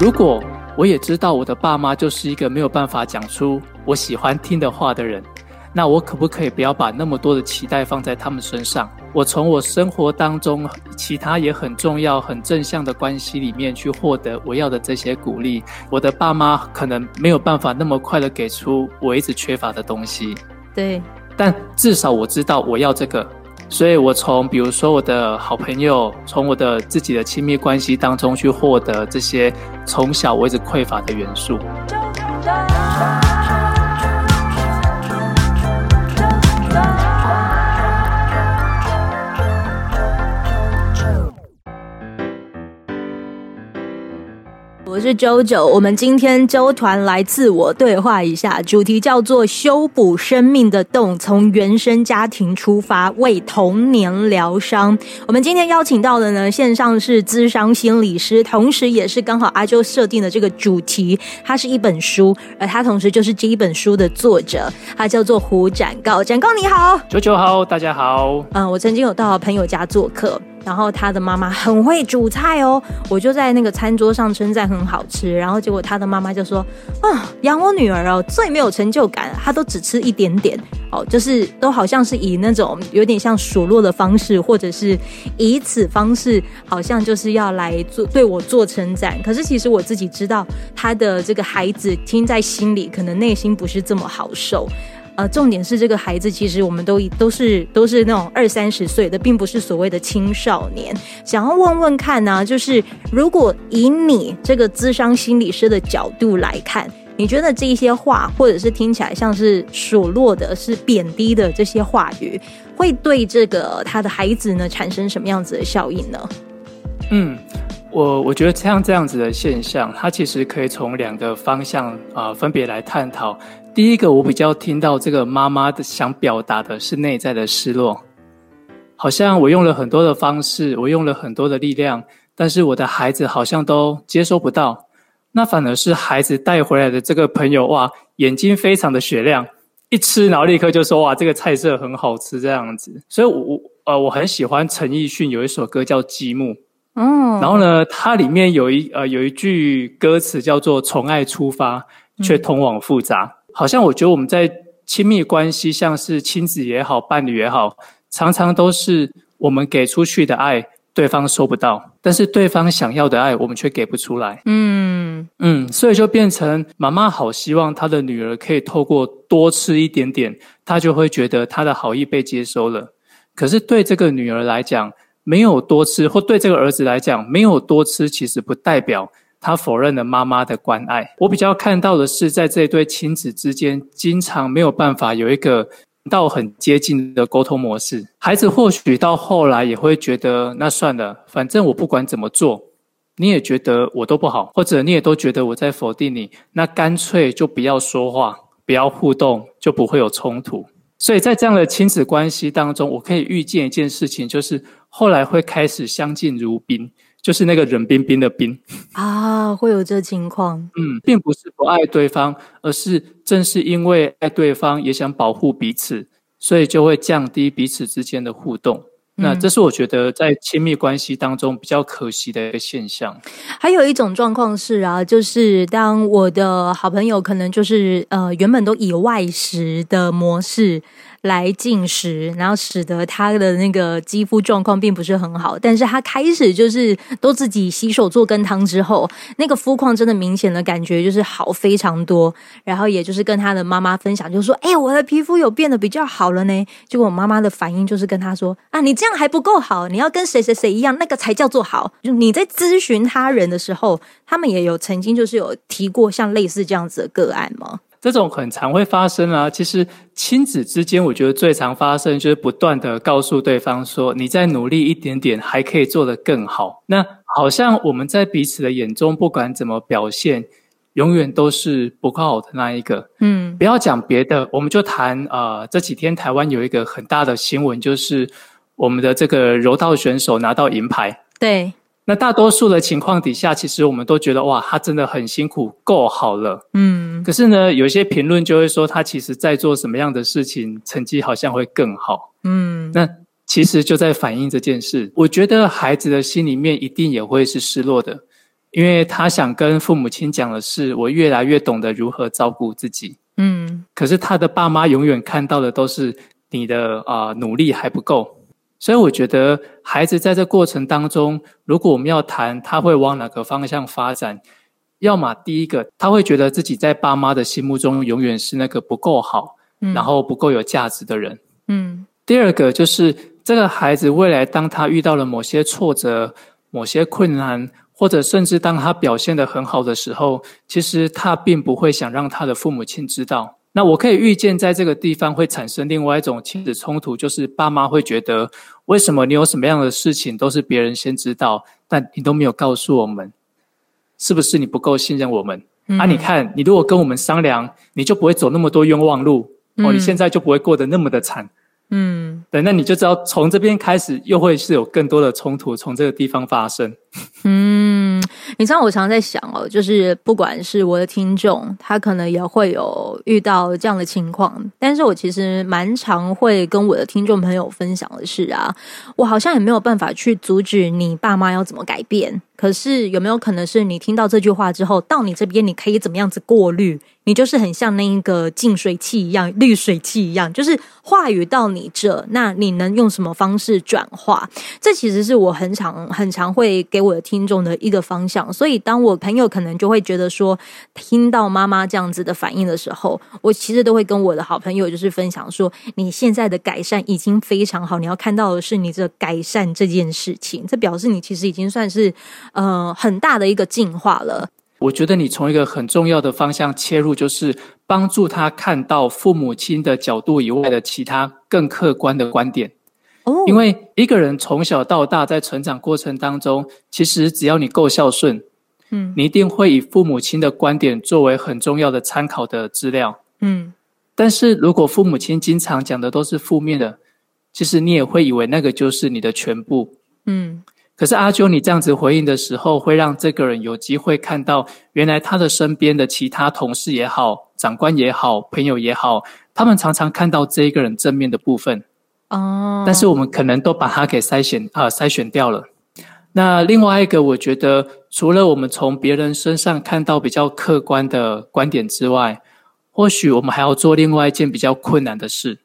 如果我也知道我的爸妈就是一个没有办法讲出我喜欢听的话的人，那我可不可以不要把那么多的期待放在他们身上？我从我生活当中其他也很重要、很正向的关系里面去获得我要的这些鼓励。我的爸妈可能没有办法那么快的给出我一直缺乏的东西。对，但至少我知道我要这个。所以，我从比如说我的好朋友，从我的自己的亲密关系当中去获得这些从小我一直匮乏的元素。我是 JoJo，我们今天周团来自我对话一下，主题叫做修补生命的洞，从原生家庭出发，为童年疗伤。我们今天邀请到的呢，线上是咨商心理师，同时也是刚好阿周设定的这个主题，它是一本书，而他同时就是这一本书的作者，他叫做胡展告。展告你好，JoJo 好，大家好。嗯，我曾经有到朋友家做客。然后他的妈妈很会煮菜哦，我就在那个餐桌上称赞很好吃，然后结果他的妈妈就说：“啊，养我女儿哦，最没有成就感，她都只吃一点点哦，就是都好像是以那种有点像数落的方式，或者是以此方式，好像就是要来做对我做称赞。可是其实我自己知道，他的这个孩子听在心里，可能内心不是这么好受。”呃，重点是这个孩子，其实我们都都是都是那种二三十岁的，并不是所谓的青少年。想要问问看呢、就是如果以你这个智商心理师的角度来看，你觉得这一些话，或者是听起来像是数落的、是贬低的这些话语，会对这个他的孩子呢产生什么样子的效应呢？嗯，我我觉得像这样子的现象，它其实可以从两个方向啊、分别来探讨。第一个，我比较听到这个妈妈的想表达的是内在的失落，好像我用了很多的方式，我用了很多的力量，但是我的孩子好像都接收不到。那反而是孩子带回来的这个朋友，哇，眼睛非常的雪亮，一吃然后立刻就说，哇，这个菜色很好吃这样子。所以我，我呃我很喜欢陈奕迅有一首歌叫《积木》，嗯，然后呢，它里面有一呃有一句歌词叫做“从爱出发，却通往复杂”。嗯好像我觉得我们在亲密关系，像是亲子也好，伴侣也好，常常都是我们给出去的爱，对方收不到，但是对方想要的爱，我们却给不出来。嗯嗯，所以就变成妈妈好希望她的女儿可以透过多吃一点点，她就会觉得她的好意被接收了。可是对这个女儿来讲，没有多吃，或对这个儿子来讲，没有多吃，其实不代表。他否认了妈妈的关爱。我比较看到的是，在这对亲子之间，经常没有办法有一个到很接近的沟通模式。孩子或许到后来也会觉得，那算了，反正我不管怎么做，你也觉得我都不好，或者你也都觉得我在否定你，那干脆就不要说话，不要互动，就不会有冲突。所以在这样的亲子关系当中，我可以预见一件事情，就是后来会开始相敬如宾。就是那个冷冰冰的冰啊，会有这情况。嗯，并不是不爱对方，而是正是因为爱对方，也想保护彼此，所以就会降低彼此之间的互动。嗯、那这是我觉得在亲密关系当中比较可惜的一个现象。还有一种状况是啊，就是当我的好朋友可能就是呃原本都以外食的模式。来进食，然后使得他的那个肌肤状况并不是很好。但是他开始就是都自己洗手做羹汤之后，那个肤况真的明显的感觉就是好非常多。然后也就是跟他的妈妈分享，就说：“哎，我的皮肤有变得比较好了呢。”结果我妈妈的反应就是跟他说：“啊，你这样还不够好，你要跟谁谁谁一样，那个才叫做好。”就你在咨询他人的时候，他们也有曾经就是有提过像类似这样子的个案吗？这种很常会发生啊，其实亲子之间，我觉得最常发生就是不断的告诉对方说：“你再努力一点点，还可以做得更好。”那好像我们在彼此的眼中，不管怎么表现，永远都是不够好的那一个。嗯，不要讲别的，我们就谈呃，这几天台湾有一个很大的新闻，就是我们的这个柔道选手拿到银牌。对。那大多数的情况底下，其实我们都觉得哇，他真的很辛苦，够好了。嗯。可是呢，有些评论就会说，他其实在做什么样的事情，成绩好像会更好。嗯。那其实就在反映这件事。我觉得孩子的心里面一定也会是失落的，因为他想跟父母亲讲的是，我越来越懂得如何照顾自己。嗯，可是他的爸妈永远看到的都是你的啊、呃、努力还不够，所以我觉得孩子在这过程当中，如果我们要谈他会往哪个方向发展，要么第一个他会觉得自己在爸妈的心目中永远是那个不够好，嗯、然后不够有价值的人。嗯，第二个就是这个孩子未来当他遇到了某些挫折、某些困难。或者甚至当他表现得很好的时候，其实他并不会想让他的父母亲知道。那我可以预见，在这个地方会产生另外一种亲子冲突，就是爸妈会觉得，为什么你有什么样的事情都是别人先知道，但你都没有告诉我们，是不是你不够信任我们？嗯、啊，你看，你如果跟我们商量，你就不会走那么多冤枉路，哦，你现在就不会过得那么的惨。嗯，对，那你就知道从这边开始又会是有更多的冲突从这个地方发生。嗯，你知道我常在想哦，就是不管是我的听众，他可能也会有遇到这样的情况，但是我其实蛮常会跟我的听众朋友分享的是啊，我好像也没有办法去阻止你爸妈要怎么改变。可是有没有可能是你听到这句话之后，到你这边你可以怎么样子过滤？你就是很像那一个净水器一样、滤水器一样，就是话语到你这，那你能用什么方式转化？这其实是我很常、很常会给我的听众的一个方向。所以，当我朋友可能就会觉得说，听到妈妈这样子的反应的时候，我其实都会跟我的好朋友就是分享说，你现在的改善已经非常好，你要看到的是你这改善这件事情，这表示你其实已经算是。呃，很大的一个进化了。我觉得你从一个很重要的方向切入，就是帮助他看到父母亲的角度以外的其他更客观的观点。哦，因为一个人从小到大在成长过程当中，其实只要你够孝顺，嗯，你一定会以父母亲的观点作为很重要的参考的资料。嗯，但是如果父母亲经常讲的都是负面的，其实你也会以为那个就是你的全部。嗯。可是阿啾，你这样子回应的时候，会让这个人有机会看到，原来他的身边的其他同事也好、长官也好、朋友也好，他们常常看到这一个人正面的部分。哦，但是我们可能都把它给筛选啊、呃，筛选掉了。那另外一个，我觉得除了我们从别人身上看到比较客观的观点之外，或许我们还要做另外一件比较困难的事。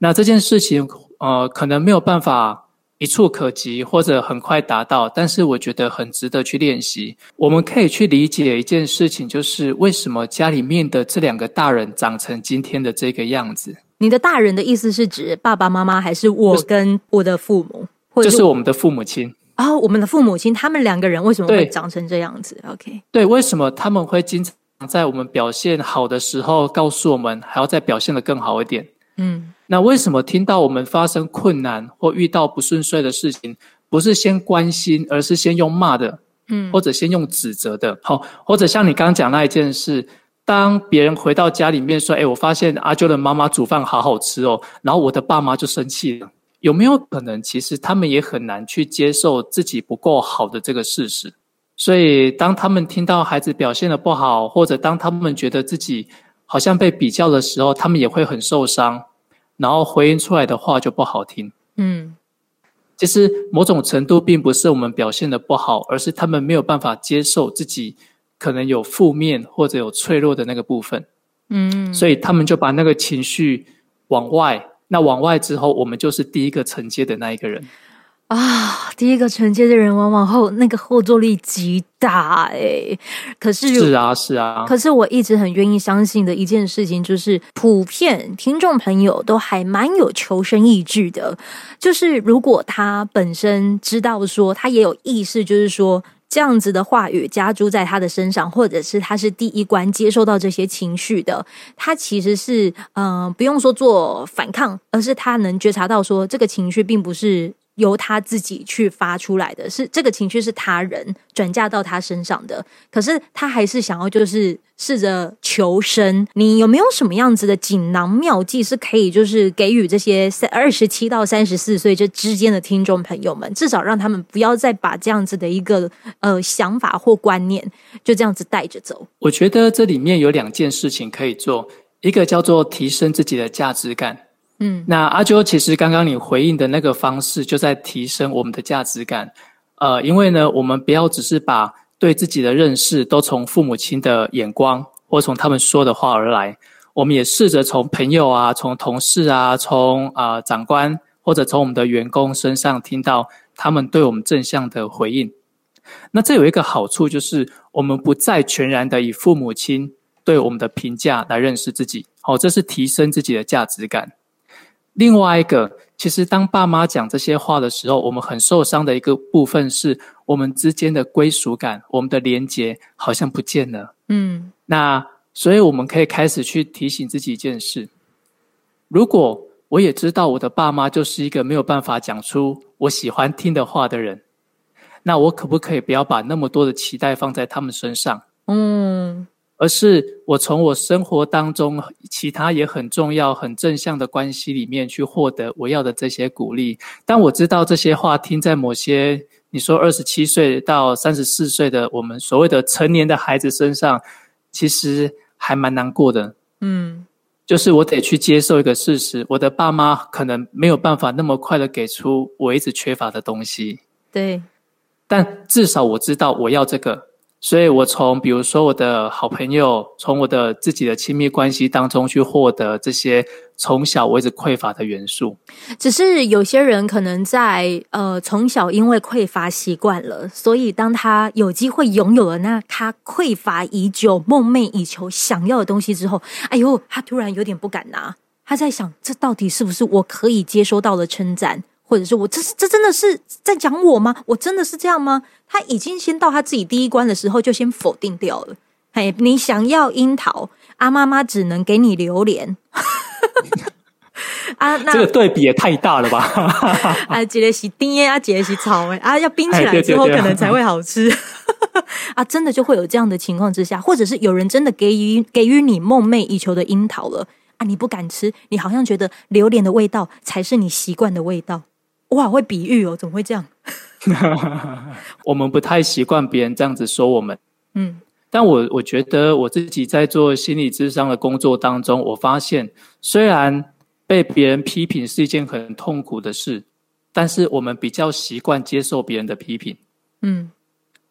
那这件事情，呃，可能没有办法。一触可及，或者很快达到，但是我觉得很值得去练习。我们可以去理解一件事情，就是为什么家里面的这两个大人长成今天的这个样子。你的大人的意思是指爸爸妈妈，还是我跟我的父母？或者是就是我们的父母亲啊、哦？我们的父母亲，他们两个人为什么会长成这样子？OK，对，为什么他们会经常在我们表现好的时候告诉我们，还要再表现的更好一点？嗯。那为什么听到我们发生困难或遇到不顺遂的事情，不是先关心，而是先用骂的，嗯，或者先用指责的，好，或者像你刚刚讲那一件事，当别人回到家里面说：“哎，我发现阿啾的妈妈煮饭好好吃哦。”然后我的爸妈就生气了。有没有可能，其实他们也很难去接受自己不够好的这个事实？所以，当他们听到孩子表现的不好，或者当他们觉得自己好像被比较的时候，他们也会很受伤。然后回应出来的话就不好听，嗯，其实某种程度并不是我们表现的不好，而是他们没有办法接受自己可能有负面或者有脆弱的那个部分，嗯，所以他们就把那个情绪往外，那往外之后，我们就是第一个承接的那一个人。啊，第一个承接的人往往后那个后坐力极大诶，可是是啊是啊，可是我一直很愿意相信的一件事情就是，普遍听众朋友都还蛮有求生意志的。就是如果他本身知道说，他也有意识，就是说这样子的话语加诸在他的身上，或者是他是第一关接受到这些情绪的，他其实是嗯、呃，不用说做反抗，而是他能觉察到说这个情绪并不是。由他自己去发出来的是这个情绪是他人转嫁到他身上的，可是他还是想要就是试着求生。你有没有什么样子的锦囊妙计是可以就是给予这些三二十七到三十四岁这之间的听众朋友们，至少让他们不要再把这样子的一个呃想法或观念就这样子带着走？我觉得这里面有两件事情可以做，一个叫做提升自己的价值感。嗯，那阿啾，其实刚刚你回应的那个方式，就在提升我们的价值感。呃，因为呢，我们不要只是把对自己的认识都从父母亲的眼光或从他们说的话而来。我们也试着从朋友啊、从同事啊、从啊、长官或者从我们的员工身上听到他们对我们正向的回应。那这有一个好处，就是我们不再全然的以父母亲对我们的评价来认识自己。哦，这是提升自己的价值感。另外一个，其实当爸妈讲这些话的时候，我们很受伤的一个部分是我们之间的归属感，我们的连结好像不见了。嗯，那所以我们可以开始去提醒自己一件事：如果我也知道我的爸妈就是一个没有办法讲出我喜欢听的话的人，那我可不可以不要把那么多的期待放在他们身上？嗯。而是我从我生活当中其他也很重要、很正向的关系里面去获得我要的这些鼓励。当我知道这些话听在某些你说二十七岁到三十四岁的我们所谓的成年的孩子身上，其实还蛮难过的。嗯，就是我得去接受一个事实：我的爸妈可能没有办法那么快的给出我一直缺乏的东西。对，但至少我知道我要这个。所以我从比如说我的好朋友，从我的自己的亲密关系当中去获得这些从小我一直匮乏的元素。只是有些人可能在呃从小因为匮乏习惯了，所以当他有机会拥有了那他匮乏已久、梦寐以求想要的东西之后，哎呦，他突然有点不敢拿。他在想，这到底是不是我可以接收到的称赞？或者是我这是这真的是在讲我吗？我真的是这样吗？他已经先到他自己第一关的时候就先否定掉了。嘿，你想要樱桃，阿妈妈只能给你榴莲。啊，那这个对比也太大了吧？啊，杰雷西丁耶啊，杰雷西草哎啊，要冰起来之后可能才会好吃。啊，真的就会有这样的情况之下，或者是有人真的给予给予你梦寐以求的樱桃了啊，你不敢吃，你好像觉得榴莲的味道才是你习惯的味道。哇，会比喻哦，怎么会这样？我们不太习惯别人这样子说我们。嗯，但我我觉得我自己在做心理智商的工作当中，我发现虽然被别人批评是一件很痛苦的事，但是我们比较习惯接受别人的批评。嗯，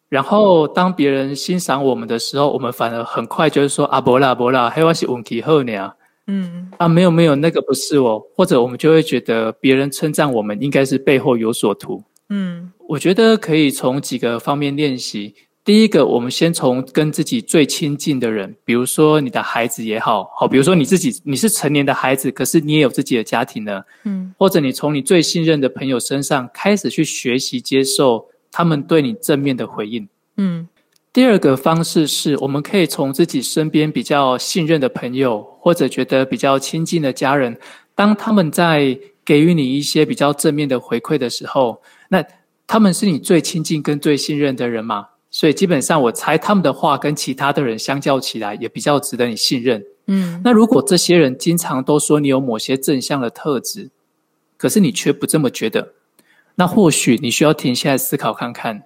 然后当别人欣赏我们的时候，我们反而很快就是说啊，不啦不啦，黑我是运气好呢。嗯啊，没有没有，那个不是哦，或者我们就会觉得别人称赞我们，应该是背后有所图。嗯，我觉得可以从几个方面练习。第一个，我们先从跟自己最亲近的人，比如说你的孩子也好，好，比如说你自己，你是成年的孩子，可是你也有自己的家庭呢。嗯，或者你从你最信任的朋友身上开始去学习接受他们对你正面的回应。嗯。第二个方式是，我们可以从自己身边比较信任的朋友，或者觉得比较亲近的家人，当他们在给予你一些比较正面的回馈的时候，那他们是你最亲近跟最信任的人嘛？所以基本上，我猜他们的话跟其他的人相较起来，也比较值得你信任。嗯，那如果这些人经常都说你有某些正向的特质，可是你却不这么觉得，那或许你需要停下来思考看看。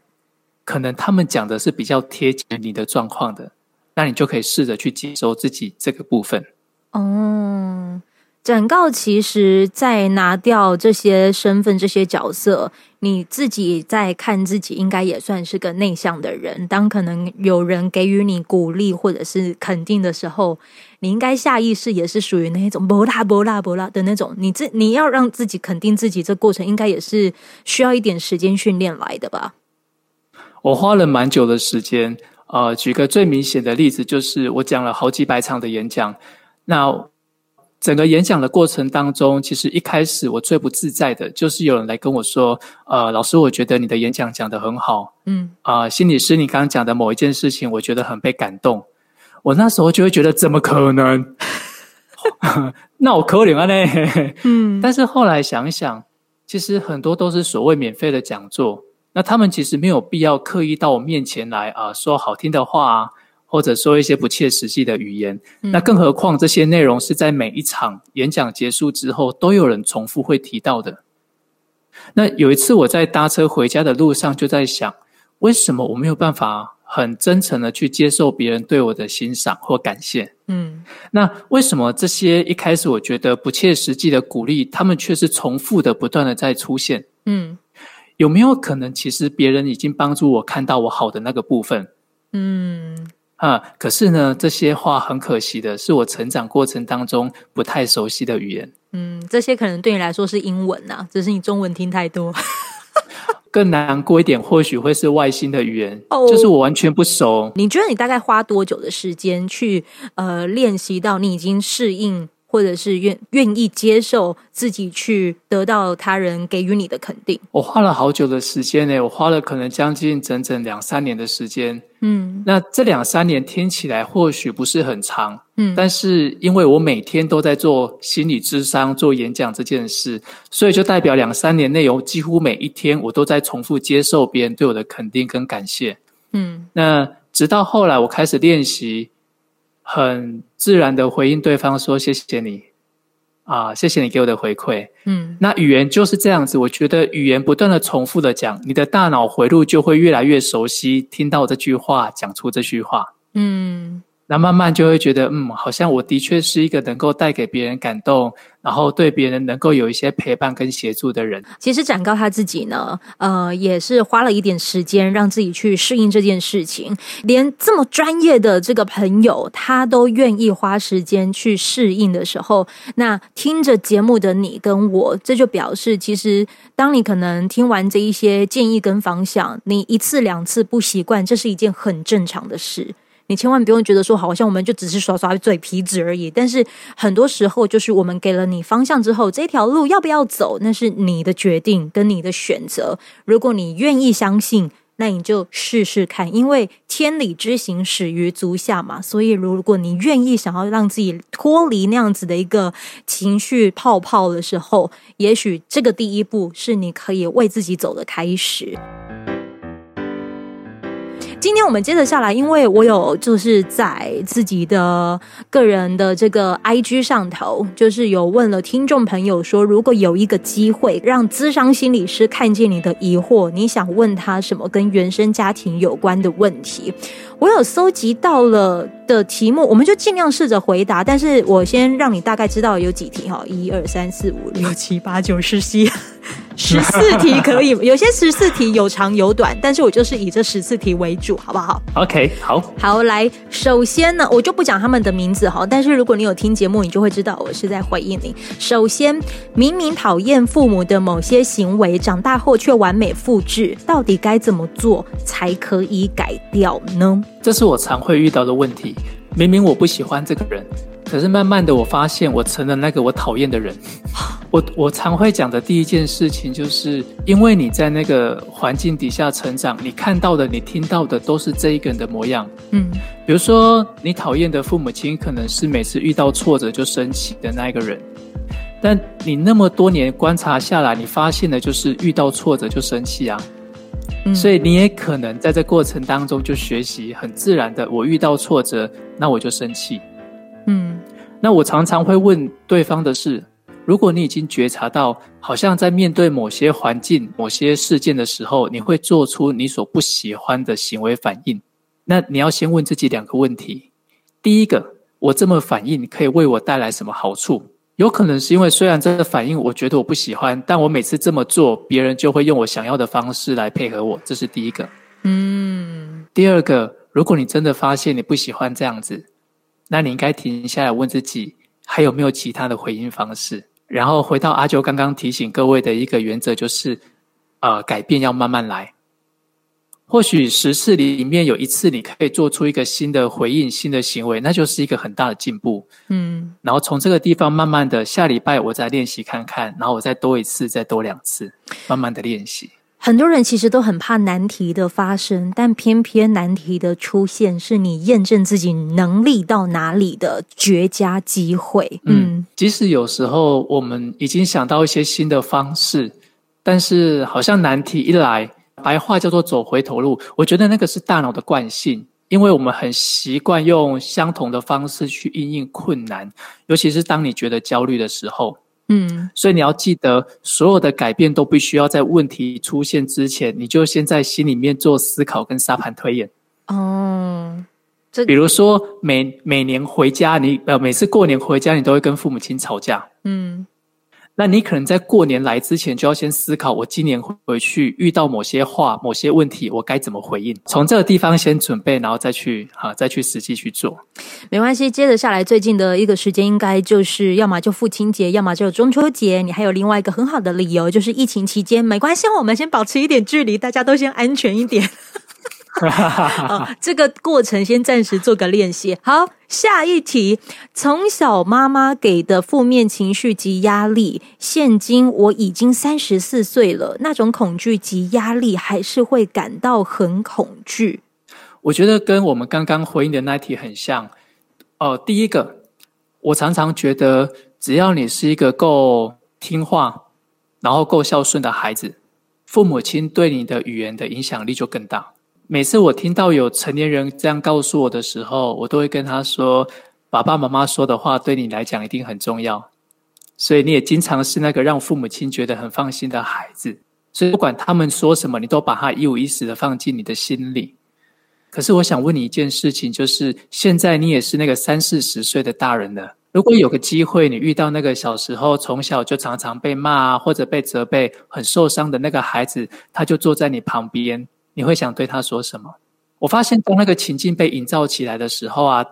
可能他们讲的是比较贴近你的状况的，那你就可以试着去接收自己这个部分。哦，展告其实，在拿掉这些身份、这些角色，你自己在看自己，应该也算是个内向的人。当可能有人给予你鼓励或者是肯定的时候，你应该下意识也是属于那种“不啦不啦不啦”的那种。你自你要让自己肯定自己，这过程应该也是需要一点时间训练来的吧。我花了蛮久的时间，呃，举个最明显的例子，就是我讲了好几百场的演讲。那整个演讲的过程当中，其实一开始我最不自在的，就是有人来跟我说：“呃，老师，我觉得你的演讲讲得很好，嗯，啊、呃，心理师，你刚刚讲的某一件事情，我觉得很被感动。”我那时候就会觉得，怎么可能？那我可怜啊呢？嗯，但是后来想想，其实很多都是所谓免费的讲座。那他们其实没有必要刻意到我面前来啊，说好听的话啊，或者说一些不切实际的语言。嗯。那更何况这些内容是在每一场演讲结束之后都有人重复会提到的。那有一次我在搭车回家的路上就在想，为什么我没有办法很真诚的去接受别人对我的欣赏或感谢？嗯，那为什么这些一开始我觉得不切实际的鼓励，他们却是重复的不断的在出现？嗯。有没有可能，其实别人已经帮助我看到我好的那个部分？嗯，啊，可是呢，这些话很可惜的是，我成长过程当中不太熟悉的语言。嗯，这些可能对你来说是英文呐、啊，只是你中文听太多。更难过一点，或许会是外星的语言，oh, 就是我完全不熟。你觉得你大概花多久的时间去呃练习到你已经适应？或者是愿愿意接受自己去得到他人给予你的肯定。我花了好久的时间呢，我花了可能将近整整两三年的时间。嗯，那这两三年听起来或许不是很长，嗯，但是因为我每天都在做心理智商、做演讲这件事，所以就代表两三年内我几乎每一天我都在重复接受别人对我的肯定跟感谢。嗯，那直到后来我开始练习。很自然的回应对方说：“谢谢你，啊，谢谢你给我的回馈。”嗯，那语言就是这样子。我觉得语言不断的重复的讲，你的大脑回路就会越来越熟悉，听到这句话，讲出这句话。嗯。那慢慢就会觉得，嗯，好像我的确是一个能够带给别人感动，然后对别人能够有一些陪伴跟协助的人。其实展高他自己呢，呃，也是花了一点时间让自己去适应这件事情。连这么专业的这个朋友，他都愿意花时间去适应的时候，那听着节目的你跟我，这就表示，其实当你可能听完这一些建议跟方向，你一次两次不习惯，这是一件很正常的事。你千万不用觉得说，好像我们就只是耍耍嘴皮子而已。但是很多时候，就是我们给了你方向之后，这条路要不要走，那是你的决定跟你的选择。如果你愿意相信，那你就试试看，因为天理之行始于足下嘛。所以，如果你愿意想要让自己脱离那样子的一个情绪泡泡的时候，也许这个第一步是你可以为自己走的开始。今天我们接着下来，因为我有就是在自己的个人的这个 IG 上头，就是有问了听众朋友说，如果有一个机会让咨商心理师看见你的疑惑，你想问他什么跟原生家庭有关的问题？我有搜集到了的题目，我们就尽量试着回答。但是我先让你大概知道有几题哈，一二三四五六七八九十十一。十四题可以，有些十四题有长有短，但是我就是以这十四题为主，好不好？OK，好，好，来，首先呢，我就不讲他们的名字哈，但是如果你有听节目，你就会知道我是在回应你。首先，明明讨厌父母的某些行为，长大后却完美复制，到底该怎么做才可以改掉呢？这是我常会遇到的问题。明明我不喜欢这个人。可是慢慢的，我发现我成了那个我讨厌的人。我我常会讲的第一件事情，就是因为你在那个环境底下成长，你看到的、你听到的都是这一个人的模样。嗯，比如说你讨厌的父母亲，可能是每次遇到挫折就生气的那一个人。但你那么多年观察下来，你发现的就是遇到挫折就生气啊。嗯，所以你也可能在这过程当中就学习很自然的，我遇到挫折，那我就生气。嗯，那我常常会问对方的是：如果你已经觉察到，好像在面对某些环境、某些事件的时候，你会做出你所不喜欢的行为反应，那你要先问自己两个问题：第一个，我这么反应可以为我带来什么好处？有可能是因为虽然这个反应我觉得我不喜欢，但我每次这么做，别人就会用我想要的方式来配合我，这是第一个。嗯，第二个，如果你真的发现你不喜欢这样子。那你应该停下来问自己，还有没有其他的回应方式？然后回到阿啾刚刚提醒各位的一个原则，就是，呃，改变要慢慢来。或许十次里面有一次你可以做出一个新的回应、新的行为，那就是一个很大的进步。嗯，然后从这个地方慢慢的，下礼拜我再练习看看，然后我再多一次，再多两次，慢慢的练习。很多人其实都很怕难题的发生，但偏偏难题的出现是你验证自己能力到哪里的绝佳机会。嗯，即使有时候我们已经想到一些新的方式，但是好像难题一来，白话叫做走回头路。我觉得那个是大脑的惯性，因为我们很习惯用相同的方式去应应困难，尤其是当你觉得焦虑的时候。嗯，所以你要记得，所有的改变都必须要在问题出现之前，你就先在心里面做思考跟沙盘推演。哦，这比如说每每年回家，你呃每次过年回家，你都会跟父母亲吵架。嗯，那你可能在过年来之前就要先思考，我今年回去遇到某些话、某些问题，我该怎么回应？从这个地方先准备，然后再去啊，再去实际去做。没关系，接着下来最近的一个时间，应该就是要么就父亲节，要么就中秋节。你还有另外一个很好的理由，就是疫情期间没关系，我们先保持一点距离，大家都先安全一点。这个过程先暂时做个练习。好，下一题。从小妈妈给的负面情绪及压力，现今我已经三十四岁了，那种恐惧及压力还是会感到很恐惧。我觉得跟我们刚刚回应的那一题很像。哦、第一个，我常常觉得，只要你是一个够听话，然后够孝顺的孩子，父母亲对你的语言的影响力就更大。每次我听到有成年人这样告诉我的时候，我都会跟他说：“爸爸妈妈说的话对你来讲一定很重要，所以你也经常是那个让父母亲觉得很放心的孩子。所以不管他们说什么，你都把它一五一十的放进你的心里。可是我想问你一件事情，就是现在你也是那个三四十岁的大人了，如果有个机会，你遇到那个小时候从小就常常被骂啊，或者被责备、很受伤的那个孩子，他就坐在你旁边。”你会想对他说什么？我发现当那个情境被营造起来的时候啊，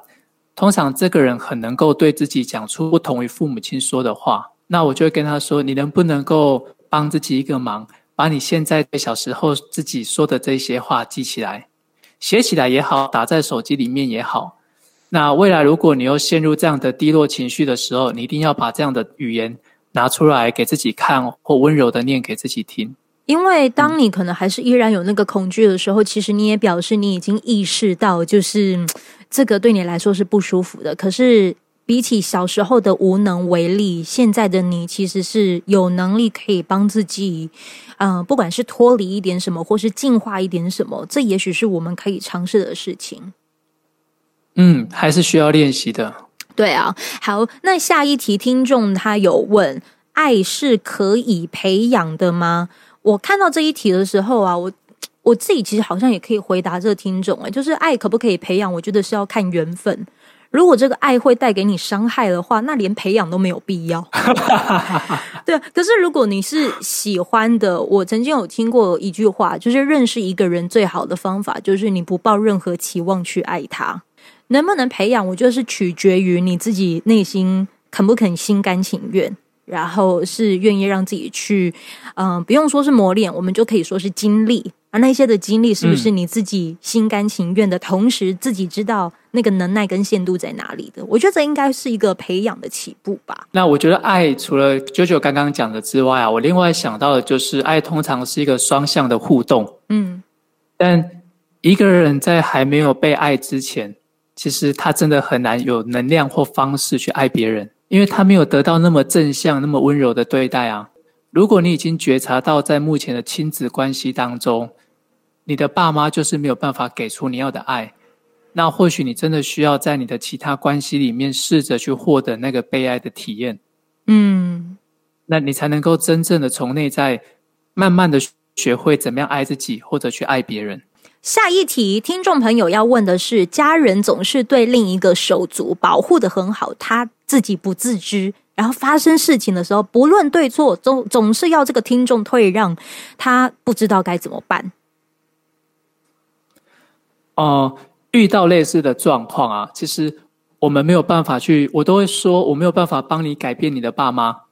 通常这个人很能够对自己讲出不同于父母亲说的话。那我就会跟他说：“你能不能够帮自己一个忙，把你现在小时候自己说的这些话记起来，写起来也好，打在手机里面也好。那未来如果你又陷入这样的低落情绪的时候，你一定要把这样的语言拿出来给自己看，或温柔的念给自己听。”因为当你可能还是依然有那个恐惧的时候，其实你也表示你已经意识到，就是这个对你来说是不舒服的。可是比起小时候的无能为力，现在的你其实是有能力可以帮自己，嗯、呃，不管是脱离一点什么，或是进化一点什么，这也许是我们可以尝试的事情。嗯，还是需要练习的。对啊，好，那下一题听众他有问：爱是可以培养的吗？我看到这一题的时候啊，我我自己其实好像也可以回答这个听众哎，就是爱可不可以培养？我觉得是要看缘分。如果这个爱会带给你伤害的话，那连培养都没有必要。对，可是如果你是喜欢的，我曾经有听过一句话，就是认识一个人最好的方法，就是你不抱任何期望去爱他。能不能培养？我觉得是取决于你自己内心肯不肯心甘情愿。然后是愿意让自己去，嗯、呃，不用说是磨练，我们就可以说是经历。而那些的经历，是不是你自己心甘情愿的，嗯、同时自己知道那个能耐跟限度在哪里的？我觉得这应该是一个培养的起步吧。那我觉得爱除了 JoJo 刚刚讲的之外啊，我另外想到的就是爱通常是一个双向的互动。嗯，但一个人在还没有被爱之前，其实他真的很难有能量或方式去爱别人。因为他没有得到那么正向、那么温柔的对待啊！如果你已经觉察到，在目前的亲子关系当中，你的爸妈就是没有办法给出你要的爱，那或许你真的需要在你的其他关系里面试着去获得那个被爱的体验。嗯，那你才能够真正的从内在慢慢的学会怎么样爱自己，或者去爱别人。下一题，听众朋友要问的是：家人总是对另一个手足保护的很好，他自己不自知，然后发生事情的时候，不论对错，总总是要这个听众退让，他不知道该怎么办。哦、呃，遇到类似的状况啊，其实我们没有办法去，我都会说我没有办法帮你改变你的爸妈。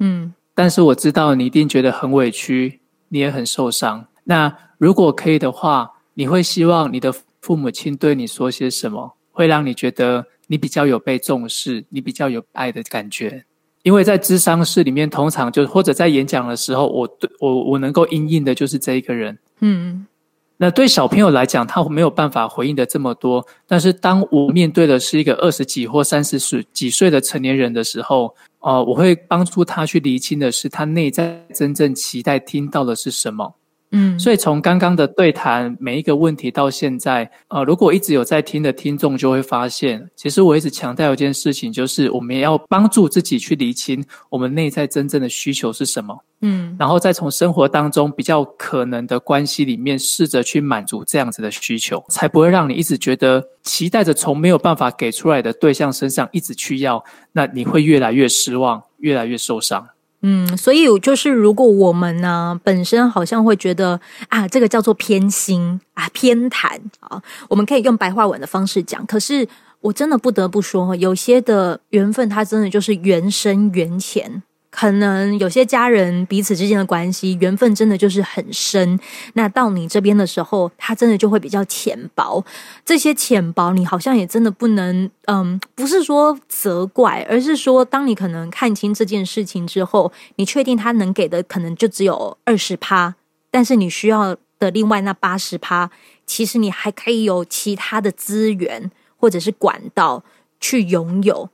嗯，但是我知道你一定觉得很委屈，你也很受伤。那如果可以的话，你会希望你的父母亲对你说些什么，会让你觉得你比较有被重视，你比较有爱的感觉？因为在咨商室里面，通常就或者在演讲的时候，我对我我能够应应的就是这一个人。嗯，那对小朋友来讲，他没有办法回应的这么多。但是当我面对的是一个二十几或三十岁几岁的成年人的时候，哦、呃，我会帮助他去厘清的是他内在真正期待听到的是什么。嗯，所以从刚刚的对谈每一个问题到现在，呃，如果一直有在听的听众就会发现，其实我一直强调一件事情，就是我们要帮助自己去厘清我们内在真正的需求是什么。嗯，然后再从生活当中比较可能的关系里面试着去满足这样子的需求，才不会让你一直觉得期待着从没有办法给出来的对象身上一直去要，那你会越来越失望，越来越受伤。嗯，所以就是如果我们呢本身好像会觉得啊，这个叫做偏心啊、偏袒啊，我们可以用白话文的方式讲。可是我真的不得不说，有些的缘分，它真的就是缘深缘浅。可能有些家人彼此之间的关系缘分真的就是很深，那到你这边的时候，他真的就会比较浅薄。这些浅薄，你好像也真的不能，嗯，不是说责怪，而是说，当你可能看清这件事情之后，你确定他能给的可能就只有二十趴，但是你需要的另外那八十趴，其实你还可以有其他的资源或者是管道去拥有。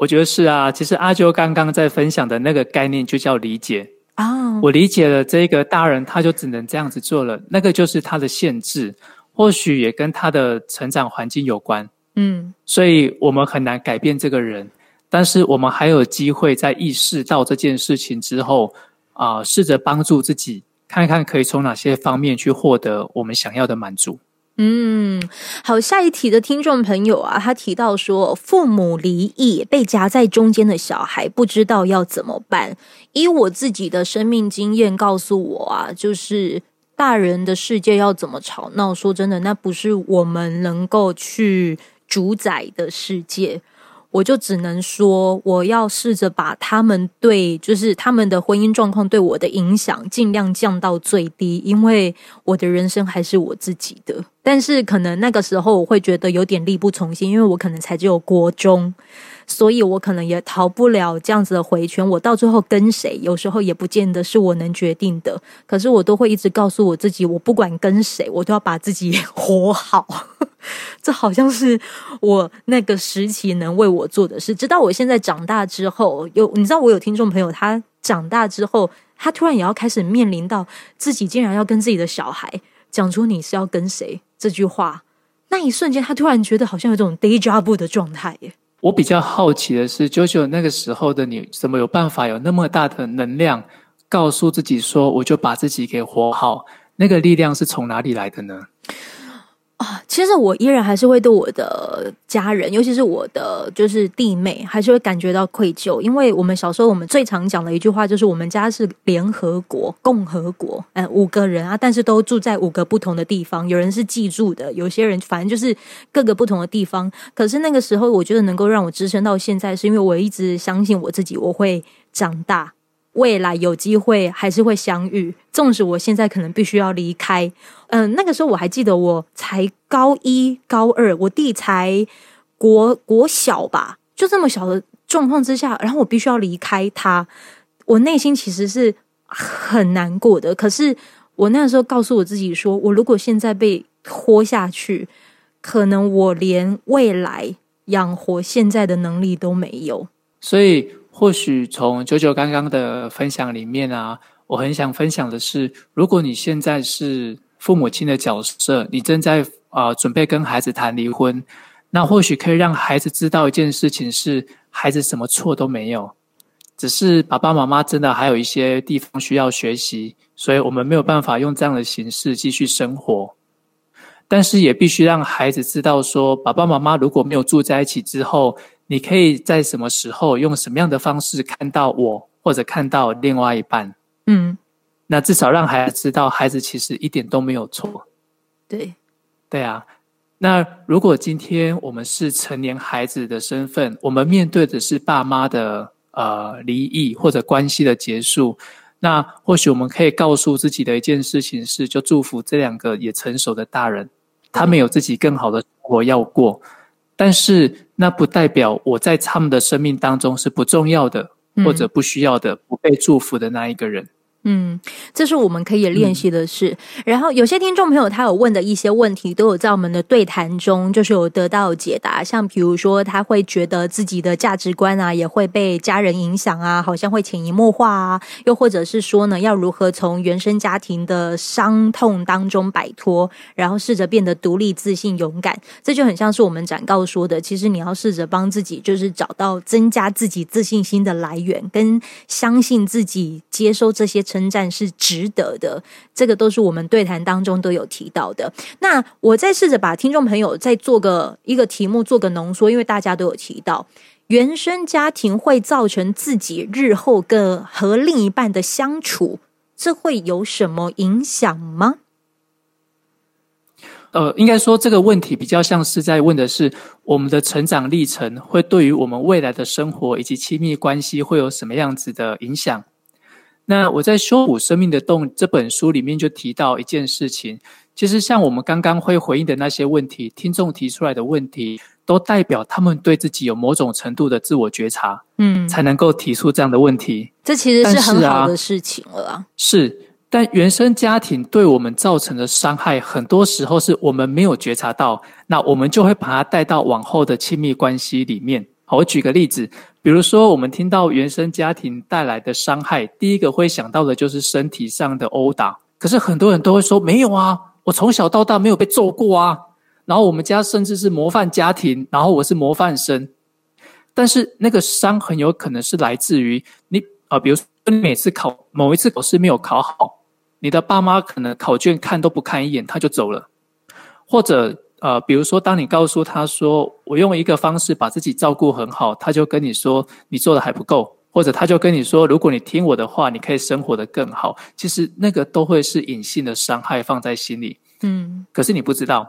我觉得是啊，其实阿啾刚刚在分享的那个概念就叫理解啊。Oh. 我理解了这个大人，他就只能这样子做了，那个就是他的限制，或许也跟他的成长环境有关。嗯，所以我们很难改变这个人，但是我们还有机会在意识到这件事情之后啊，呃，试着帮助自己，看看可以从哪些方面去获得我们想要的满足。嗯，好，下一题的听众朋友啊，他提到说，父母离异，被夹在中间的小孩不知道要怎么办。以我自己的生命经验告诉我啊，就是大人的世界要怎么吵闹，说真的，那不是我们能够去主宰的世界。我就只能说，我要试着把他们对，就是他们的婚姻状况对我的影响尽量降到最低，因为我的人生还是我自己的。但是可能那个时候我会觉得有点力不从心，因为我可能才只有国中。所以我可能也逃不了这样子的回圈，我到最后跟谁，有时候也不见得是我能决定的。可是我都会一直告诉我自己，我不管跟谁，我都要把自己活好。这好像是我那个时期能为我做的事。直到我现在长大之后，有你知道，我有听众朋友，他长大之后，他突然也要开始面临到自己竟然要跟自己的小孩讲出你是要跟谁这句话，那一瞬间，他突然觉得好像有种 déjà vu 的状态耶。我比较好奇的是，JoJo 那个时候的你，怎么有办法有那么大的能量，告诉自己说，我就把自己给活好？那个力量是从哪里来的呢？啊，其实我依然还是会对我的家人，尤其是我的就是弟妹，还是会感觉到愧疚。因为我们小时候，我们最常讲的一句话就是，我们家是联合国、共和国，嗯，五个人啊，但是都住在五个不同的地方。有人是寄住的，有些人反正就是各个不同的地方。可是那个时候，我觉得能够让我支撑到现在，是因为我一直相信我自己，我会长大。未来有机会还是会相遇，纵使我现在可能必须要离开。嗯、那个时候我还记得，我才高一、高二，我弟才国国小吧，就这么小的状况之下，然后我必须要离开他，我内心其实是很难过的。可是我那个时候告诉我自己说，我如果现在被拖下去，可能我连未来养活现在的能力都没有。所以。或许从九九刚刚的分享里面啊，我很想分享的是，如果你现在是父母亲的角色，你正在啊、准备跟孩子谈离婚，那或许可以让孩子知道一件事情是，孩子什么错都没有，只是爸爸妈妈真的还有一些地方需要学习，所以我们没有办法用这样的形式继续生活，但是也必须让孩子知道说，爸爸妈妈如果没有住在一起之后。你可以在什么时候用什么样的方式看到我，或者看到另外一半？嗯，那至少让孩子知道，孩子其实一点都没有错。对，对啊。那如果今天我们是成年孩子的身份，我们面对的是爸妈的呃离异或者关系的结束，那或许我们可以告诉自己的一件事情是，就祝福这两个也成熟的大人，他们有自己更好的生活要过。但是，那不代表我在他们的生命当中是不重要的，或者不需要的，不被祝福的那一个人。嗯，这是我们可以练习的事。嗯、然后有些听众朋友他有问的一些问题，都有在我们的对谈中，就是有得到解答。像比如说，他会觉得自己的价值观啊，也会被家人影响啊，好像会潜移默化啊。又或者是说呢，要如何从原生家庭的伤痛当中摆脱，然后试着变得独立、自信、勇敢。这就很像是我们展告说的，其实你要试着帮自己，就是找到增加自己自信心的来源，跟相信自己，接收这些。称赞是值得的，这个都是我们对谈当中都有提到的。那我再试着把听众朋友再做个一个题目，做个浓缩，因为大家都有提到，原生家庭会造成自己日后跟和另一半的相处，这会有什么影响吗？呃，应该说这个问题比较像是在问的是，我们的成长历程会对于我们未来的生活以及亲密关系会有什么样子的影响？那我在《修补生命的洞》这本书里面就提到一件事情，其实像我们刚刚会回应的那些问题，听众提出来的问题，都代表他们对自己有某种程度的自我觉察，嗯，才能够提出这样的问题。这其实是很好的事情了啊。是。但原生家庭对我们造成的伤害，很多时候是我们没有觉察到，那我们就会把它带到往后的亲密关系里面。我举个例子，比如说我们听到原生家庭带来的伤害，第一个会想到的就是身体上的殴打。可是很多人都会说，没有啊，我从小到大没有被揍过啊。然后我们家甚至是模范家庭，然后我是模范生。但是那个伤很有可能是来自于你啊、比如说你每次考某一次考试没有考好。你的爸妈可能考卷看都不看一眼，他就走了，或者呃，比如说，当你告诉他说，我用一个方式把自己照顾很好，他就跟你说你做的还不够，或者他就跟你说，如果你听我的话，你可以生活的更好。其实那个都会是隐性的伤害放在心里，嗯，可是你不知道。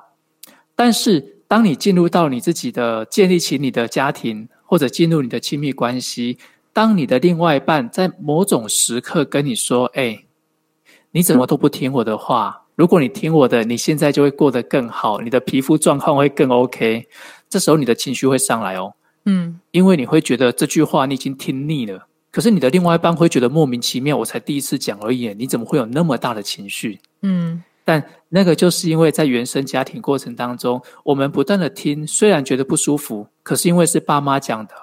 但是当你进入到你自己的建立起你的家庭，或者进入你的亲密关系，当你的另外一半在某种时刻跟你说，哎。你怎么都不听我的话？如果你听我的，你现在就会过得更好，你的皮肤状况会更 OK。这时候你的情绪会上来哦，嗯，因为你会觉得这句话你已经听腻了。可是你的另外一半会觉得莫名其妙，我才第一次讲而已，你怎么会有那么大的情绪？嗯，但那个就是因为在原生家庭过程当中，我们不断的听，虽然觉得不舒服，可是因为是爸妈讲的。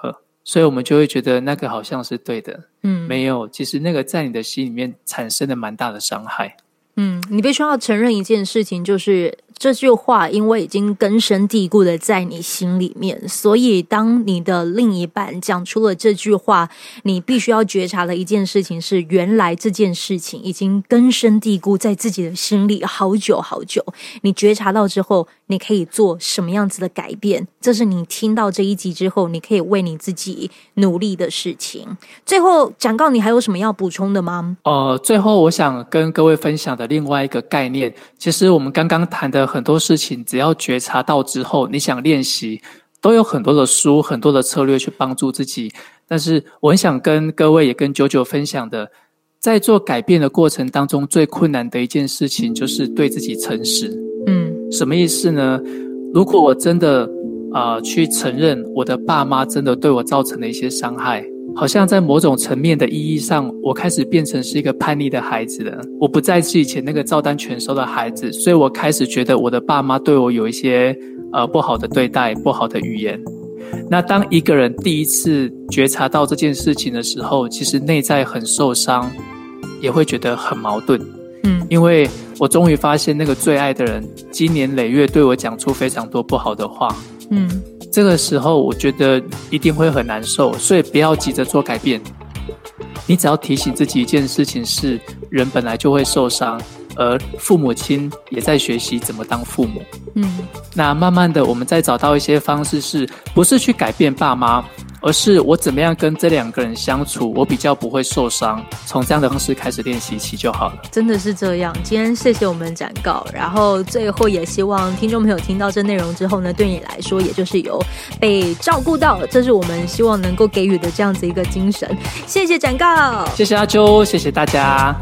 所以我们就会觉得那个好像是对的，嗯，没有，其实那个在你的心里面产生了蛮大的伤害，嗯，你必须要承认一件事情，就是。这句话因为已经根深蒂固的在你心里面，所以当你的另一半讲出了这句话，你必须要觉察的一件事情是，原来这件事情已经根深蒂固在自己的心里好久好久。你觉察到之后，你可以做什么样子的改变？这是你听到这一集之后，你可以为你自己努力的事情。最后，展告，你还有什么要补充的吗？呃，最后我想跟各位分享的另外一个概念，其实我们刚刚谈的。很多事情，只要觉察到之后，你想练习，都有很多的书、很多的策略去帮助自己。但是，我很想跟各位也跟九九分享的，在做改变的过程当中，最困难的一件事情就是对自己诚实。嗯，什么意思呢？如果我真的啊、呃，去承认我的爸妈真的对我造成了一些伤害。好像在某种层面的意义上，我开始变成是一个叛逆的孩子了。我不再是以前那个照单全收的孩子，所以我开始觉得我的爸妈对我有一些呃不好的对待、不好的语言。那当一个人第一次觉察到这件事情的时候，其实内在很受伤，也会觉得很矛盾。嗯，因为我终于发现那个最爱的人，经年累月对我讲出非常多不好的话。嗯。这个时候，我觉得一定会很难受，所以不要急着做改变。你只要提醒自己一件事情是：人本来就会受伤，而父母亲也在学习怎么当父母。嗯，那慢慢的，我们再找到一些方式是，是不是去改变爸妈？而是我怎么样跟这两个人相处，我比较不会受伤。从这样的方式开始练习起就好了。真的是这样。今天谢谢我们展告，然后最后也希望听众朋友听到这内容之后呢，对你来说也就是有被照顾到，这是我们希望能够给予的这样子一个精神。谢谢展告，谢谢阿啾，谢谢大家。